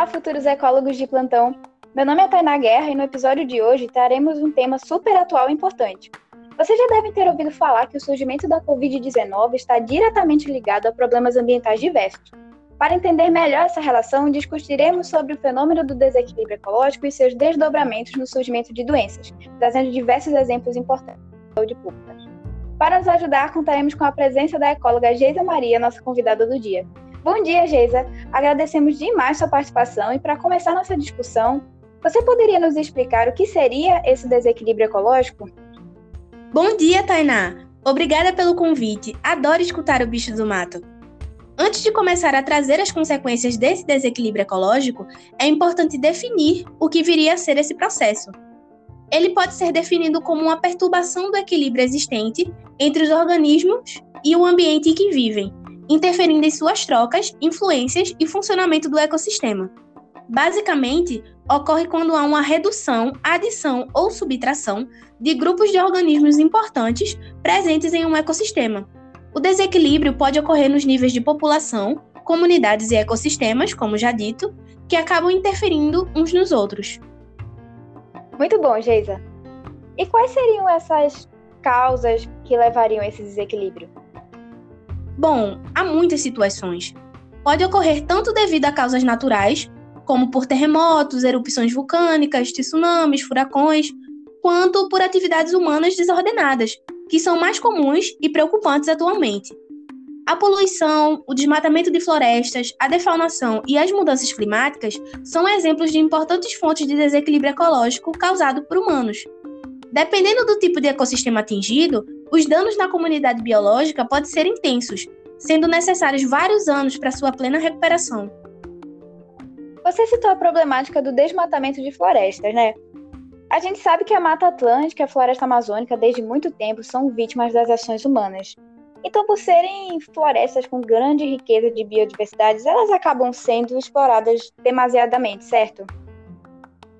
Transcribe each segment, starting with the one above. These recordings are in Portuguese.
Olá, futuros ecólogos de plantão. Meu nome é Tainá Guerra e no episódio de hoje traremos um tema super atual e importante. Vocês já devem ter ouvido falar que o surgimento da Covid-19 está diretamente ligado a problemas ambientais diversos. Para entender melhor essa relação, discutiremos sobre o fenômeno do desequilíbrio ecológico e seus desdobramentos no surgimento de doenças, trazendo diversos exemplos importantes saúde pública. Para nos ajudar, contaremos com a presença da ecóloga Geisa Maria, nossa convidada do dia. Bom dia, Geisa. Agradecemos demais sua participação e para começar nossa discussão, você poderia nos explicar o que seria esse desequilíbrio ecológico? Bom dia, Tainá. Obrigada pelo convite. Adoro escutar o bicho do mato. Antes de começar a trazer as consequências desse desequilíbrio ecológico, é importante definir o que viria a ser esse processo. Ele pode ser definido como uma perturbação do equilíbrio existente entre os organismos e o ambiente em que vivem, interferindo em suas trocas, influências e funcionamento do ecossistema. Basicamente, ocorre quando há uma redução, adição ou subtração de grupos de organismos importantes presentes em um ecossistema. O desequilíbrio pode ocorrer nos níveis de população, comunidades e ecossistemas, como já dito, que acabam interferindo uns nos outros. Muito bom, Geisa. E quais seriam essas causas que levariam a esse desequilíbrio? Bom, há muitas situações. Pode ocorrer tanto devido a causas naturais, como por terremotos, erupções vulcânicas, tsunamis, furacões, quanto por atividades humanas desordenadas, que são mais comuns e preocupantes atualmente. A poluição, o desmatamento de florestas, a defaunação e as mudanças climáticas são exemplos de importantes fontes de desequilíbrio ecológico causado por humanos. Dependendo do tipo de ecossistema atingido, os danos na comunidade biológica podem ser intensos, sendo necessários vários anos para sua plena recuperação. Você citou a problemática do desmatamento de florestas, né? A gente sabe que a Mata Atlântica e a Floresta Amazônica, desde muito tempo, são vítimas das ações humanas. Então, por serem florestas com grande riqueza de biodiversidade, elas acabam sendo exploradas demasiadamente, certo?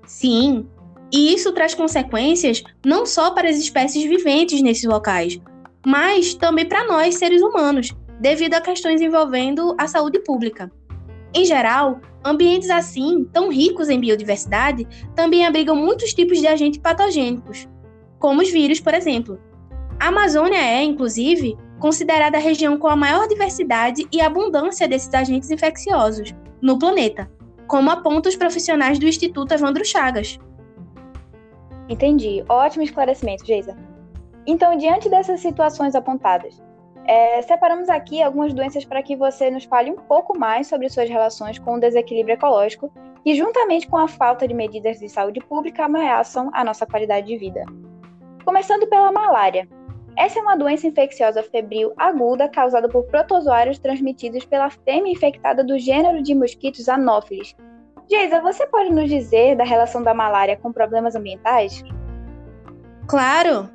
Sim, e isso traz consequências não só para as espécies viventes nesses locais, mas também para nós, seres humanos, devido a questões envolvendo a saúde pública. Em geral, ambientes assim, tão ricos em biodiversidade, também abrigam muitos tipos de agentes patogênicos, como os vírus, por exemplo. A Amazônia é, inclusive, considerada a região com a maior diversidade e abundância desses agentes infecciosos no planeta, como apontam os profissionais do Instituto Evandro Chagas. Entendi. Ótimo esclarecimento, Geisa. Então, diante dessas situações apontadas, é, separamos aqui algumas doenças para que você nos fale um pouco mais sobre suas relações com o desequilíbrio ecológico que, juntamente com a falta de medidas de saúde pública, ameaçam a nossa qualidade de vida. Começando pela malária. Essa é uma doença infecciosa febril aguda causada por protozoários transmitidos pela fêmea infectada do gênero de mosquitos Anopheles, Geisa, você pode nos dizer da relação da malária com problemas ambientais? Claro!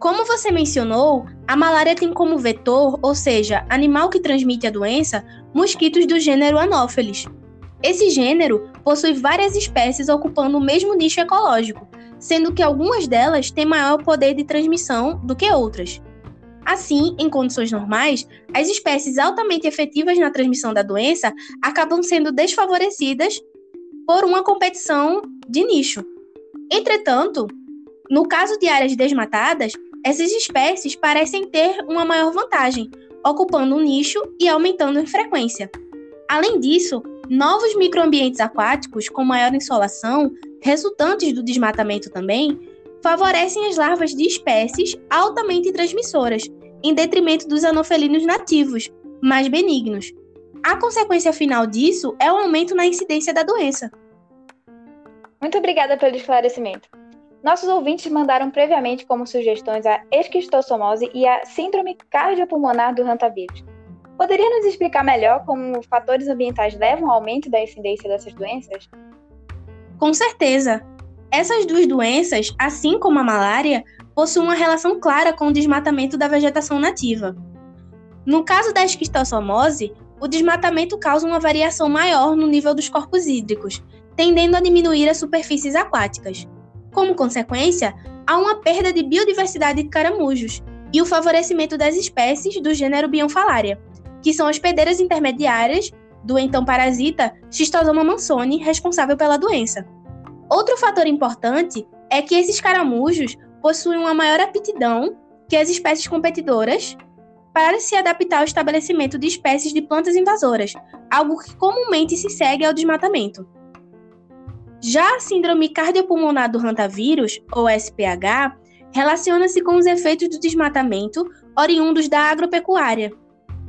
Como você mencionou, a malária tem como vetor, ou seja, animal que transmite a doença, mosquitos do gênero Anopheles. Esse gênero possui várias espécies ocupando o mesmo nicho ecológico, sendo que algumas delas têm maior poder de transmissão do que outras. Assim, em condições normais, as espécies altamente efetivas na transmissão da doença acabam sendo desfavorecidas por uma competição de nicho. Entretanto, no caso de áreas desmatadas, essas espécies parecem ter uma maior vantagem, ocupando um nicho e aumentando em frequência. Além disso, novos microambientes aquáticos com maior insolação, resultantes do desmatamento também, favorecem as larvas de espécies altamente transmissoras, em detrimento dos anofelinos nativos, mais benignos, a consequência final disso é o aumento na incidência da doença. Muito obrigada pelo esclarecimento. Nossos ouvintes mandaram previamente como sugestões a esquistossomose e a síndrome cardiopulmonar do hantavirus. Poderia nos explicar melhor como fatores ambientais levam ao aumento da incidência dessas doenças? Com certeza. Essas duas doenças, assim como a malária, possuem uma relação clara com o desmatamento da vegetação nativa. No caso da esquistossomose, o desmatamento causa uma variação maior no nível dos corpos hídricos, tendendo a diminuir as superfícies aquáticas. Como consequência, há uma perda de biodiversidade de caramujos e o favorecimento das espécies do gênero Bionfalaria, que são hospedeiras intermediárias do então parasita Schistosoma mansoni, responsável pela doença. Outro fator importante é que esses caramujos possuem uma maior aptidão que as espécies competidoras para se adaptar ao estabelecimento de espécies de plantas invasoras, algo que comumente se segue ao desmatamento. Já a síndrome cardiopulmonar do rantavírus, ou SPH, relaciona-se com os efeitos do desmatamento oriundos da agropecuária.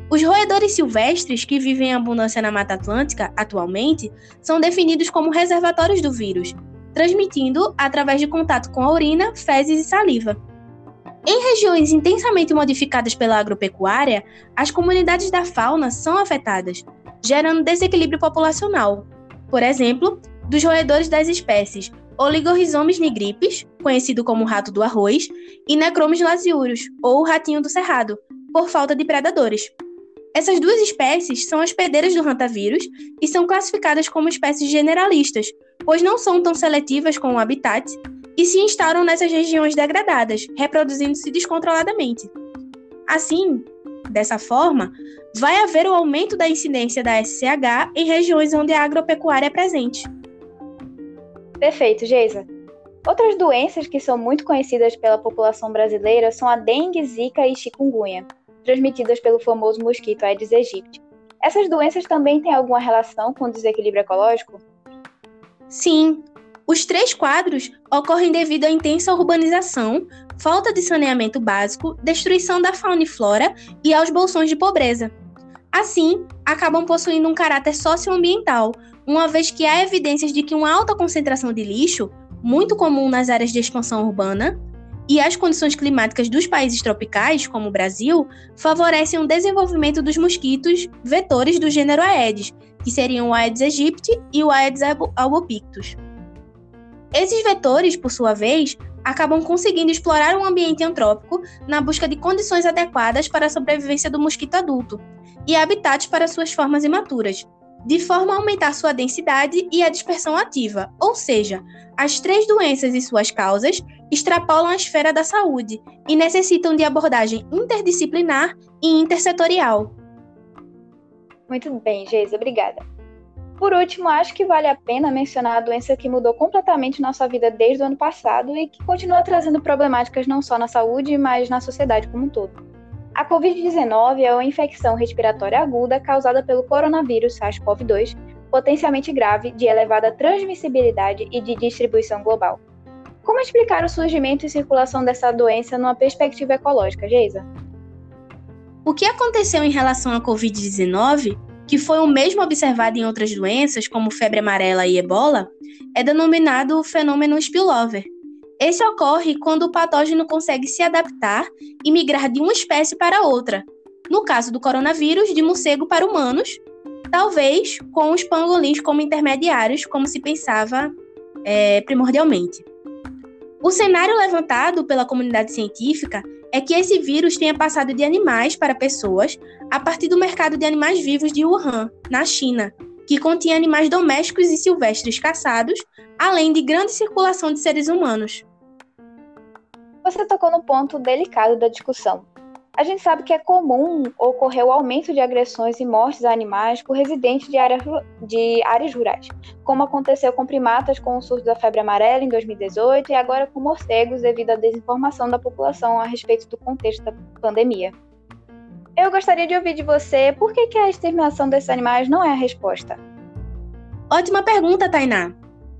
Os roedores silvestres que vivem em abundância na Mata Atlântica atualmente são definidos como reservatórios do vírus, transmitindo através de contato com a urina, fezes e saliva. Em regiões intensamente modificadas pela agropecuária, as comunidades da fauna são afetadas, gerando desequilíbrio populacional. Por exemplo, dos roedores das espécies Oligorhizomes nigripes, conhecido como rato do arroz, e Necromes lasiurus, ou ratinho do cerrado, por falta de predadores. Essas duas espécies são hospedeiras do rantavírus e são classificadas como espécies generalistas, pois não são tão seletivas com o habitat e se instalam nessas regiões degradadas, reproduzindo-se descontroladamente. Assim, dessa forma, vai haver o aumento da incidência da SCH em regiões onde a agropecuária é presente. Perfeito, Geisa. Outras doenças que são muito conhecidas pela população brasileira são a dengue, zika e chikungunya, transmitidas pelo famoso mosquito Aedes aegypti. Essas doenças também têm alguma relação com o desequilíbrio ecológico? Sim, os três quadros ocorrem devido à intensa urbanização, falta de saneamento básico, destruição da fauna e flora e aos bolsões de pobreza. Assim, acabam possuindo um caráter socioambiental, uma vez que há evidências de que uma alta concentração de lixo, muito comum nas áreas de expansão urbana, e as condições climáticas dos países tropicais, como o Brasil, favorecem o desenvolvimento dos mosquitos vetores do gênero Aedes, que seriam o Aedes aegypti e o Aedes albopictus. Esses vetores, por sua vez, acabam conseguindo explorar um ambiente antrópico na busca de condições adequadas para a sobrevivência do mosquito adulto e habitats para suas formas imaturas, de forma a aumentar sua densidade e a dispersão ativa, ou seja, as três doenças e suas causas extrapolam a esfera da saúde e necessitam de abordagem interdisciplinar e intersetorial. Muito bem, Geisa, obrigada. Por último, acho que vale a pena mencionar a doença que mudou completamente nossa vida desde o ano passado e que continua trazendo problemáticas não só na saúde, mas na sociedade como um todo. A Covid-19 é uma infecção respiratória aguda causada pelo coronavírus SARS-CoV-2, potencialmente grave, de elevada transmissibilidade e de distribuição global. Como explicar o surgimento e circulação dessa doença numa perspectiva ecológica, Geisa? O que aconteceu em relação à Covid-19 que foi o mesmo observado em outras doenças, como febre amarela e ebola, é denominado fenômeno spillover. Esse ocorre quando o patógeno consegue se adaptar e migrar de uma espécie para outra. No caso do coronavírus, de morcego para humanos, talvez com os pangolins como intermediários, como se pensava é, primordialmente. O cenário levantado pela comunidade científica é que esse vírus tenha passado de animais para pessoas a partir do mercado de animais vivos de Wuhan, na China, que continha animais domésticos e silvestres caçados, além de grande circulação de seres humanos. Você tocou no ponto delicado da discussão. A gente sabe que é comum ocorrer o aumento de agressões e mortes a animais por residentes de, área, de áreas rurais, como aconteceu com primatas com o surto da febre amarela em 2018 e agora com morcegos devido à desinformação da população a respeito do contexto da pandemia. Eu gostaria de ouvir de você por que, que a exterminação desses animais não é a resposta. Ótima pergunta, Tainá.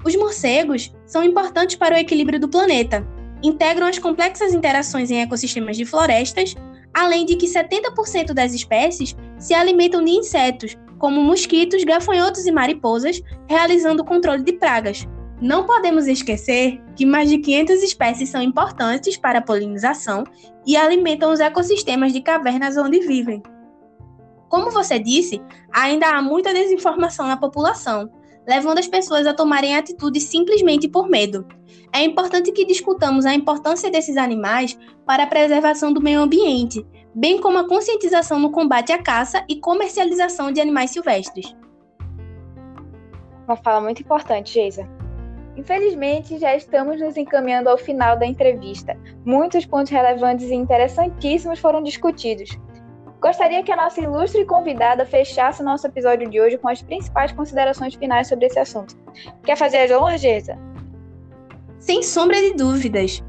Os morcegos são importantes para o equilíbrio do planeta. Integram as complexas interações em ecossistemas de florestas, além de que 70% das espécies se alimentam de insetos, como mosquitos, gafanhotos e mariposas, realizando o controle de pragas. Não podemos esquecer que mais de 500 espécies são importantes para a polinização e alimentam os ecossistemas de cavernas onde vivem. Como você disse, ainda há muita desinformação na população, levando as pessoas a tomarem atitudes simplesmente por medo. É importante que discutamos a importância desses animais para a preservação do meio ambiente, bem como a conscientização no combate à caça e comercialização de animais silvestres. Uma fala muito importante, Geisa. Infelizmente, já estamos nos encaminhando ao final da entrevista. Muitos pontos relevantes e interessantíssimos foram discutidos. Gostaria que a nossa ilustre convidada fechasse nosso episódio de hoje com as principais considerações finais sobre esse assunto. Quer fazer as honras, Geisa? Sem sombra de dúvidas.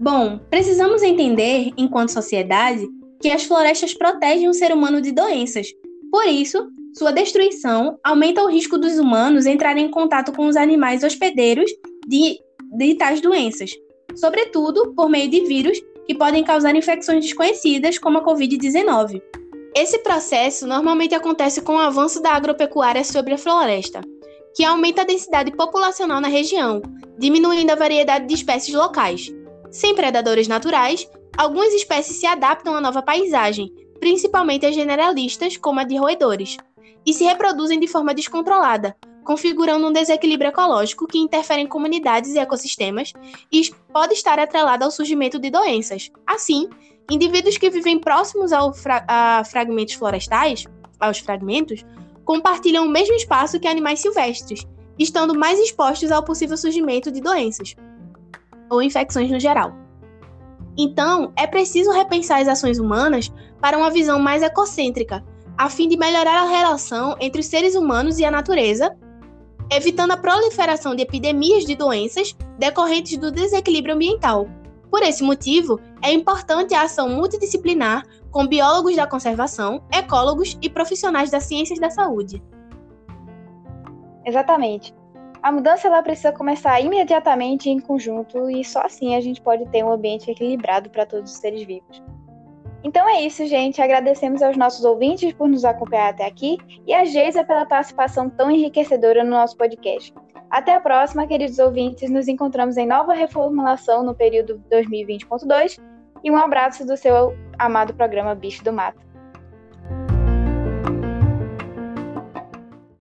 Bom, precisamos entender, enquanto sociedade, que as florestas protegem o ser humano de doenças. Por isso, sua destruição aumenta o risco dos humanos entrarem em contato com os animais hospedeiros de, de tais doenças, sobretudo por meio de vírus que podem causar infecções desconhecidas, como a Covid-19. Esse processo normalmente acontece com o avanço da agropecuária sobre a floresta, que aumenta a densidade populacional na região, diminuindo a variedade de espécies locais. Sem predadores naturais, algumas espécies se adaptam à nova paisagem, principalmente as generalistas, como a de roedores, e se reproduzem de forma descontrolada, configurando um desequilíbrio ecológico que interfere em comunidades e ecossistemas e pode estar atrelado ao surgimento de doenças. Assim, indivíduos que vivem próximos ao fra a fragmentos florestais, aos fragmentos, compartilham o mesmo espaço que animais silvestres, estando mais expostos ao possível surgimento de doenças ou infecções no geral. Então, é preciso repensar as ações humanas para uma visão mais ecocêntrica, a fim de melhorar a relação entre os seres humanos e a natureza, evitando a proliferação de epidemias de doenças decorrentes do desequilíbrio ambiental. Por esse motivo, é importante a ação multidisciplinar com biólogos da conservação, ecólogos e profissionais das ciências da saúde. Exatamente. A mudança ela precisa começar imediatamente em conjunto e só assim a gente pode ter um ambiente equilibrado para todos os seres vivos. Então é isso, gente. Agradecemos aos nossos ouvintes por nos acompanhar até aqui e a Geisa pela participação tão enriquecedora no nosso podcast. Até a próxima, queridos ouvintes. Nos encontramos em nova reformulação no período 2020.2 e um abraço do seu amado programa Bicho do Mato.